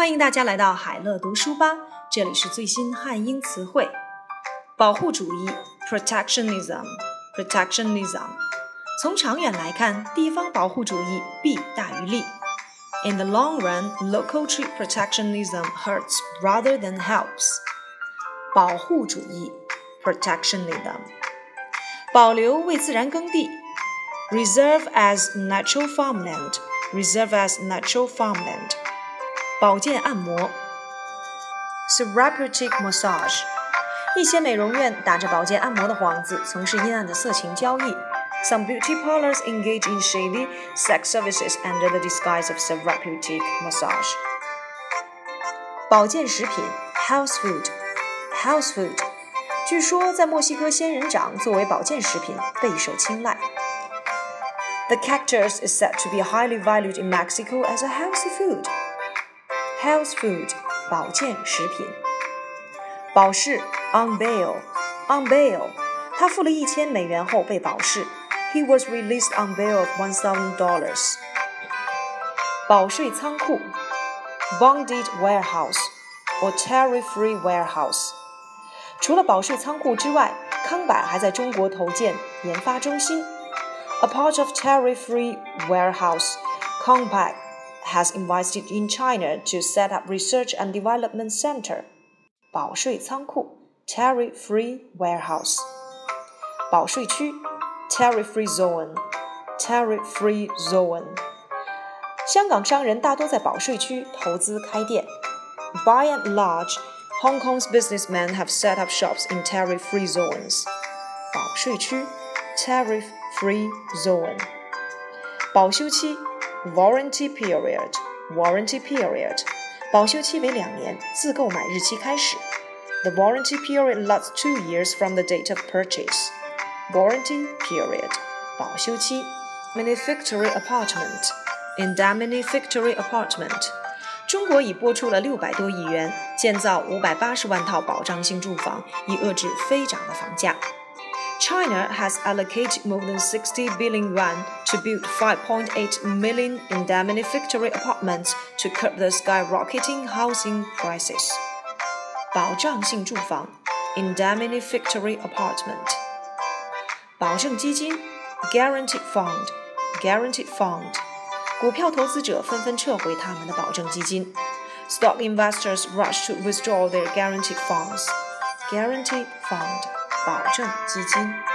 欢迎大家来到海乐读书吧，这里是最新汉英词汇。保护主义 （protectionism），protectionism。从长远来看，地方保护主义弊大于利。In the long run, local tree protectionism hurts rather than helps. 保护主义 （protectionism）。保留为自然耕地 （reserve as natural farmland）。reserve as natural farmland。 保健按摩 （therapeutic massage）。一些美容院打着保健按摩的幌子，从事阴暗的色情交易。Some beauty parlors engage in shady sex services under the disguise of therapeutic massage. 保健食品 （health food）。health food。据说在墨西哥仙人掌作为保健食品备受青睐。The cactus is said to be highly valued in Mexico as a healthy food. Health food，保健食品。保释 on bail on bail，他付了一千美元后被保释。He was released on bail of one thousand dollars. 保税仓库 bonded warehouse or tariff-free warehouse。除了保税仓库之外，康柏还在中国投建研发中心。a part of tariff-free warehouse, Compaq has invested in China to set up research and development center. 保税仓库 tariff-free warehouse. 保税区 tariff-free zone. tariff-free zone. 香港商人大多在保税区投资开店。By and large, Hong Kong's businessmen have set up shops in tariff-free zones. 保税区 tariff free zone。保修期 warranty period, warranty period，保修期为两年，自购买日期开始。The warranty period lasts two years from the date of purchase. Warranty period, 保修期。Manufactory apartment, Indemnificatory apartment。中国已拨出了六百多亿元，建造五百八十万套保障性住房，以遏制飞涨的房价。China has allocated more than 60 billion yuan to build 5.8 million indemnificatory apartments to curb the skyrocketing housing prices. 保障性住房 indemnificatory apartment. 保证基金 guaranteed fund guaranteed fund. 股票投资者纷纷撤回他们的保证基金。Stock investors rush to withdraw their guaranteed funds. Guaranteed fund. 保证基金。